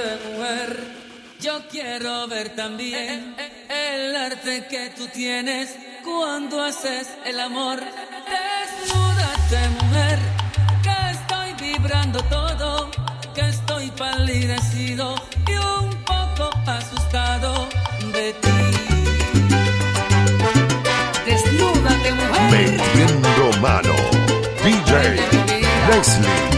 mujer, yo quiero ver también el arte que tú tienes cuando haces el amor. Desnúdate, mujer, que estoy vibrando todo, que estoy palidecido y un poco asustado de ti. Desnúdate, mujer. Metiendo mano. DJ Leslie.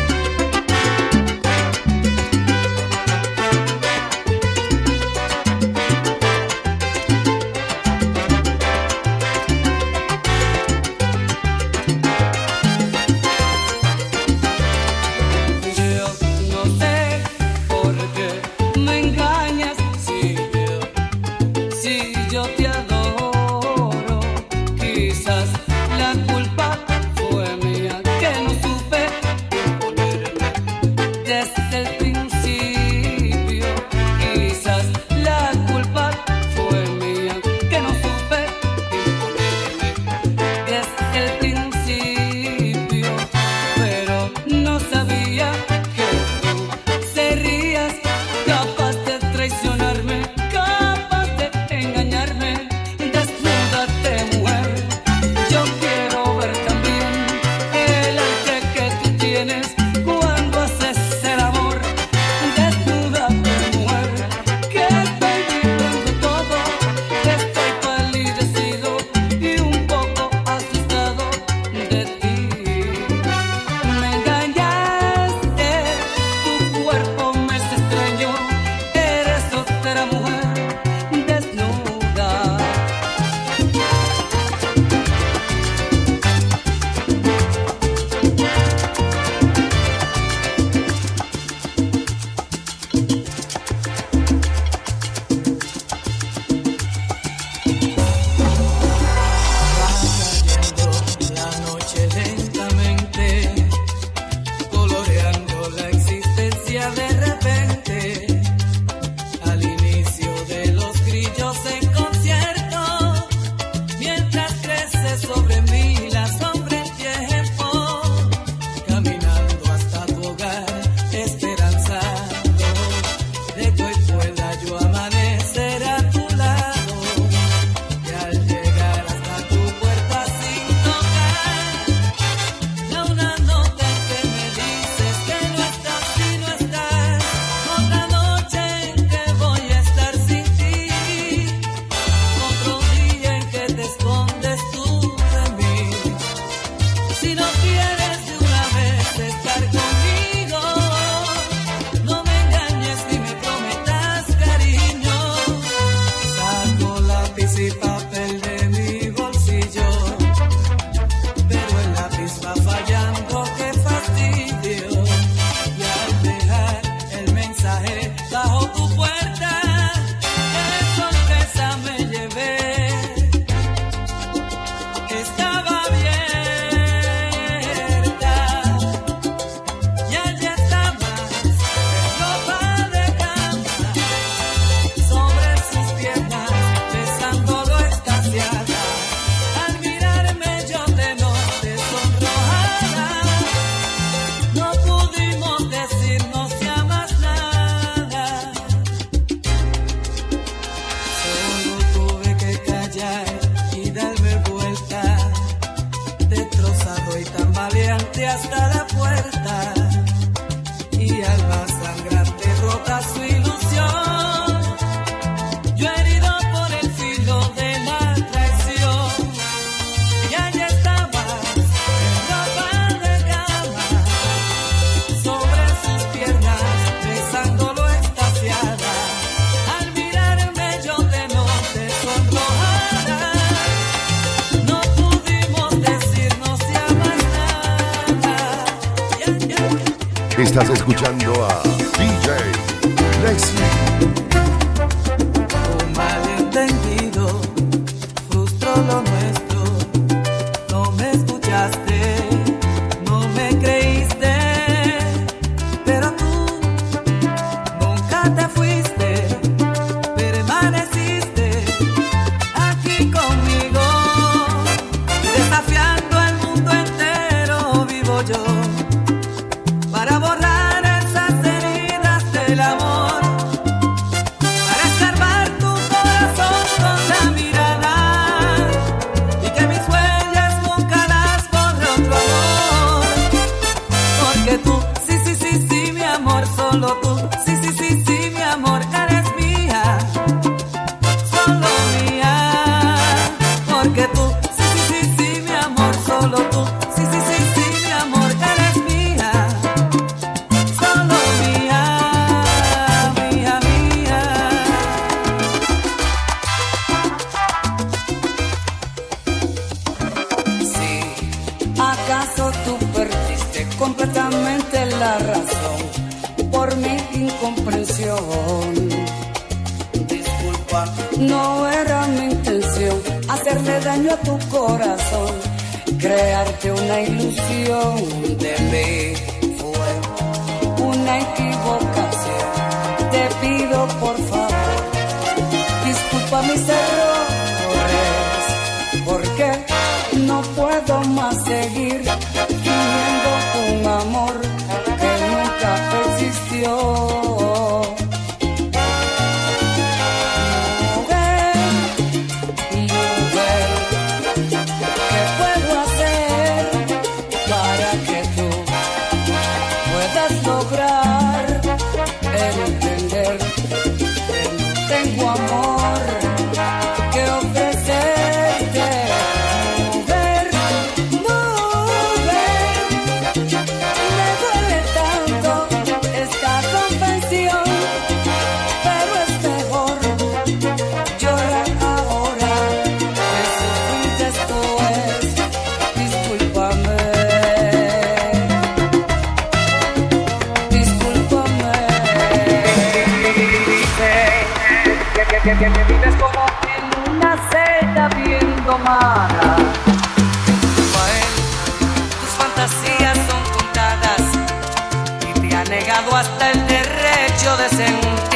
Estás escuchando a DJ Lexi. de fue una equivocación. Te pido por favor, disculpa mis errores. que me vives como en una celda bien domada. Él, tus fantasías son contadas y te ha negado hasta el derecho de sentir.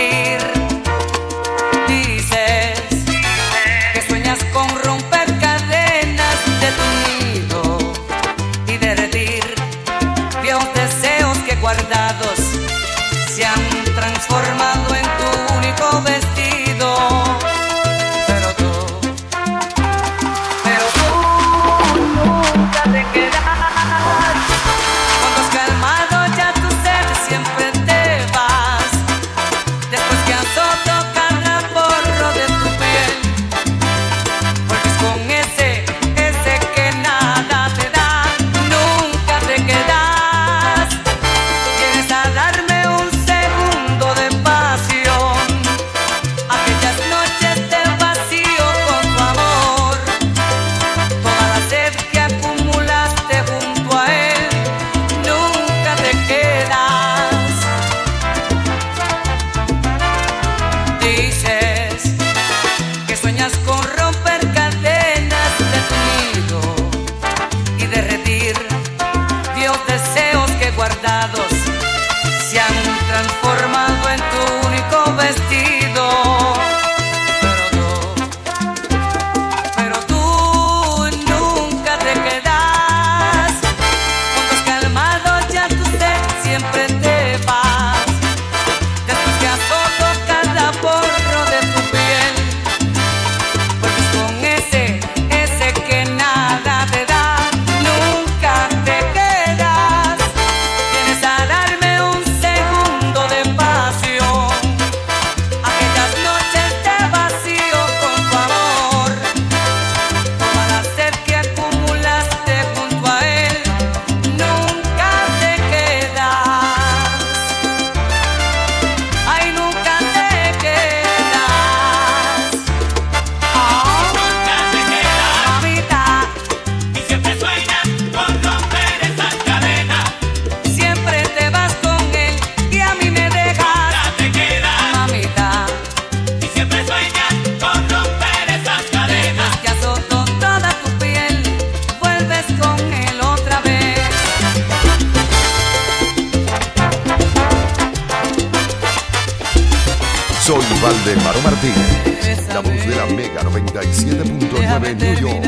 Martínez. La voz de la Mega 97.9 en New York.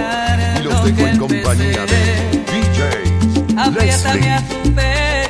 Y los dejo en compañía de DJ Leslie.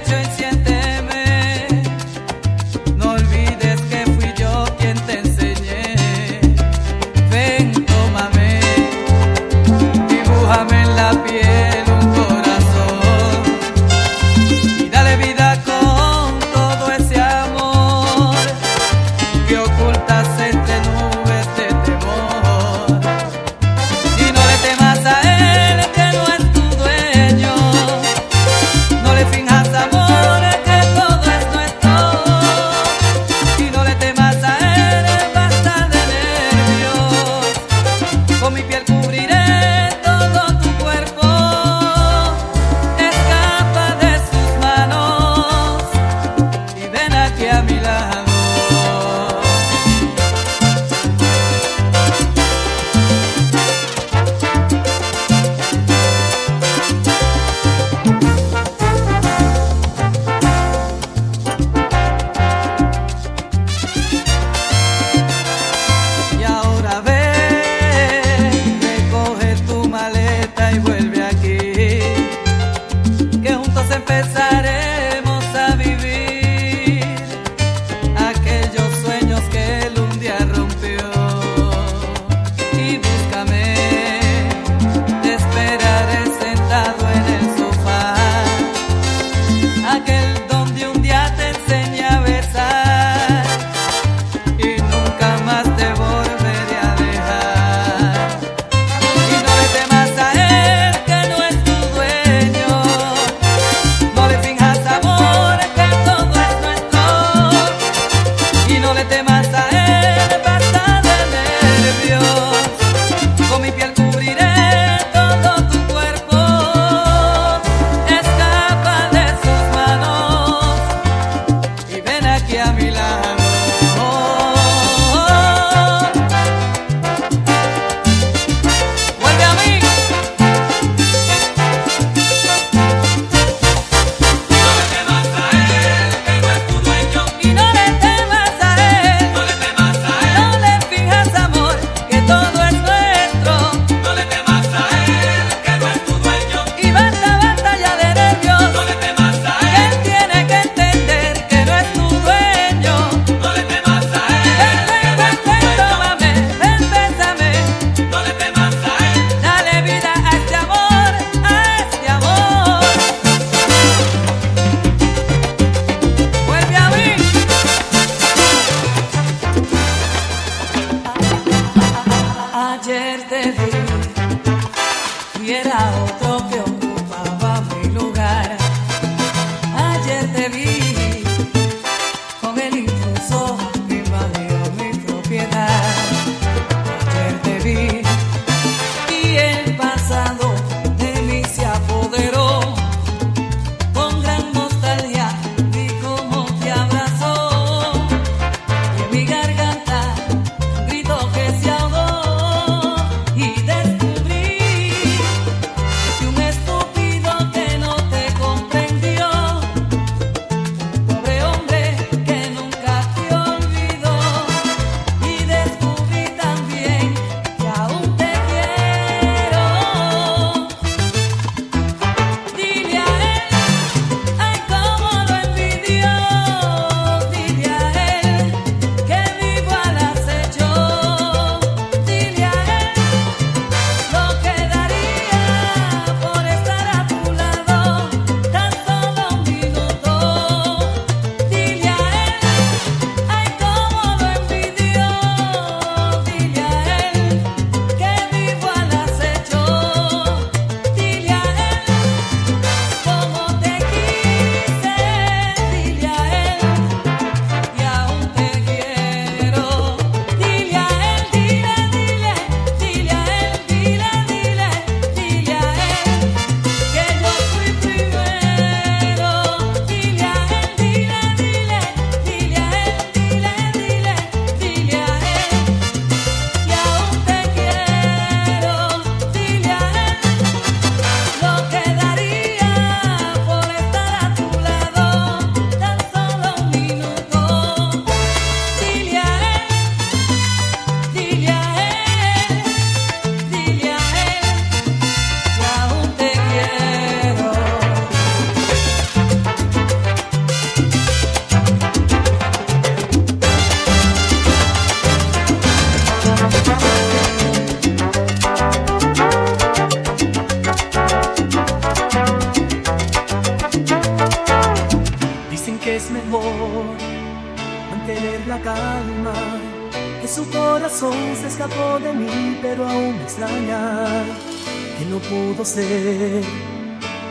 pudo ser.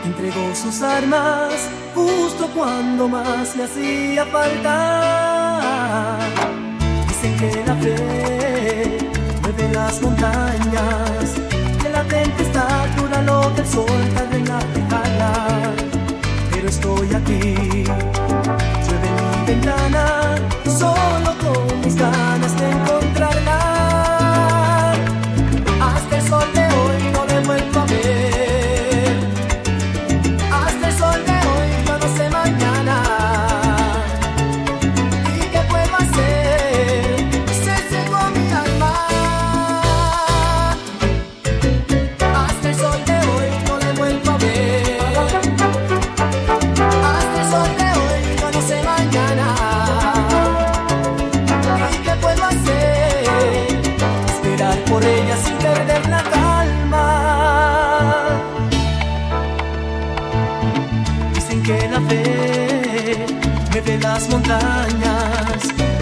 Entregó sus armas justo cuando más le hacía falta. Dicen que la fe mueve las montañas, que la tempestad dura lo que el sol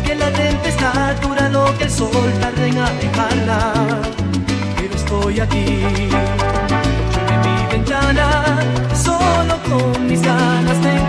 que la tempestad dura lo que el sol tarde en alejarla. Pero estoy aquí, yo en mi ventana, solo con mis ganas tengo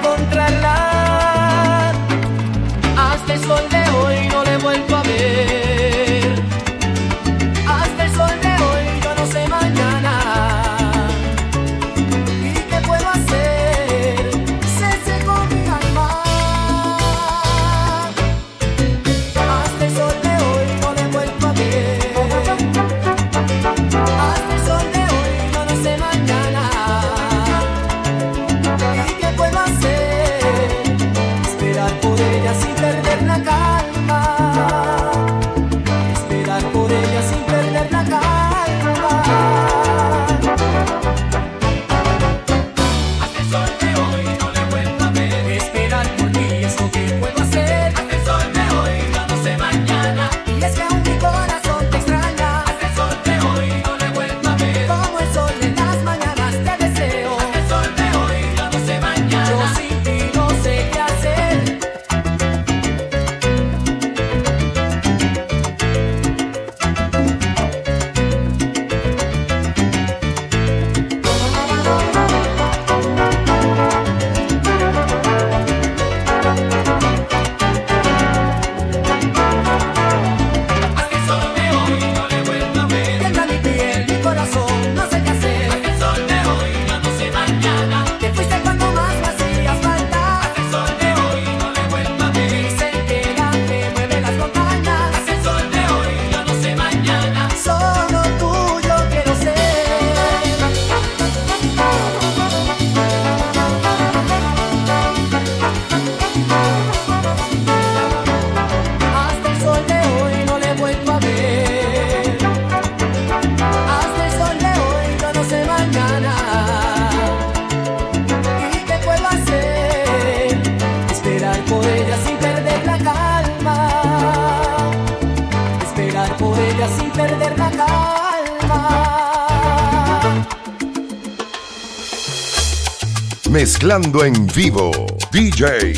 Mezclando en vivo, DJ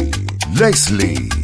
Leslie.